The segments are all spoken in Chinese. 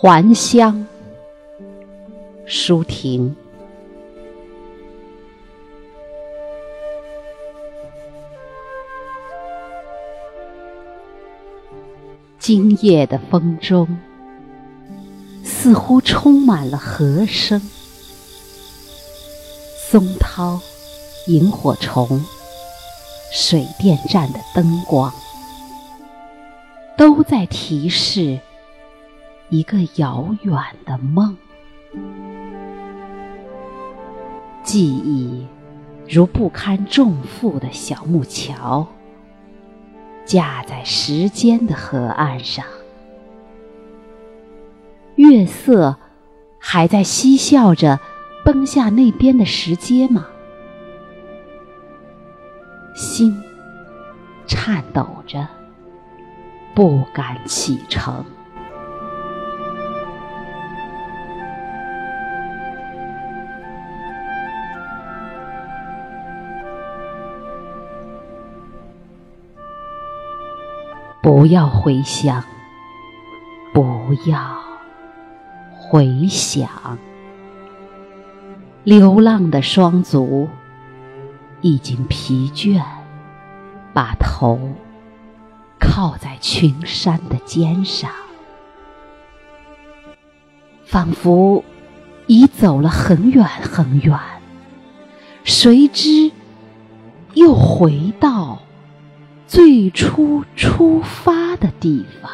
还乡，舒婷。今夜的风中，似乎充满了和声。松涛、萤火虫、水电站的灯光，都在提示一个遥远的梦。记忆如不堪重负的小木桥。架在时间的河岸上，月色还在嬉笑着奔下那边的石阶吗？心颤抖着，不敢启程。不要回乡，不要回想。流浪的双足已经疲倦，把头靠在群山的肩上，仿佛已走了很远很远。谁知又回到。最初出发的地方，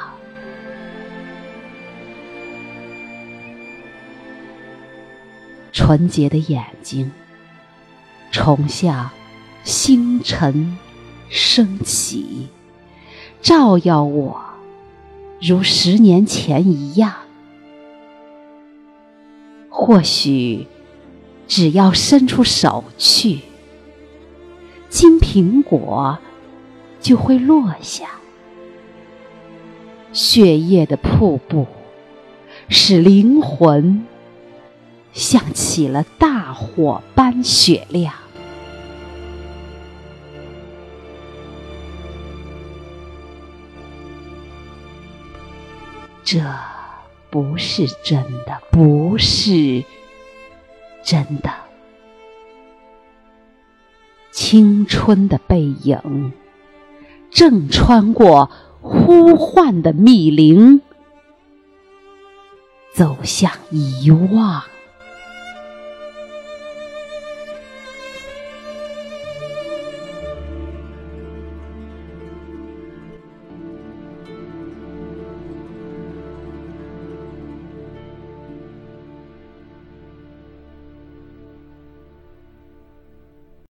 纯洁的眼睛，重向星辰升起，照耀我，如十年前一样。或许，只要伸出手去，金苹果。就会落下，血液的瀑布，使灵魂像起了大火般雪亮。这不是真的，不是真的，青春的背影。正穿过呼唤的密林，走向遗忘。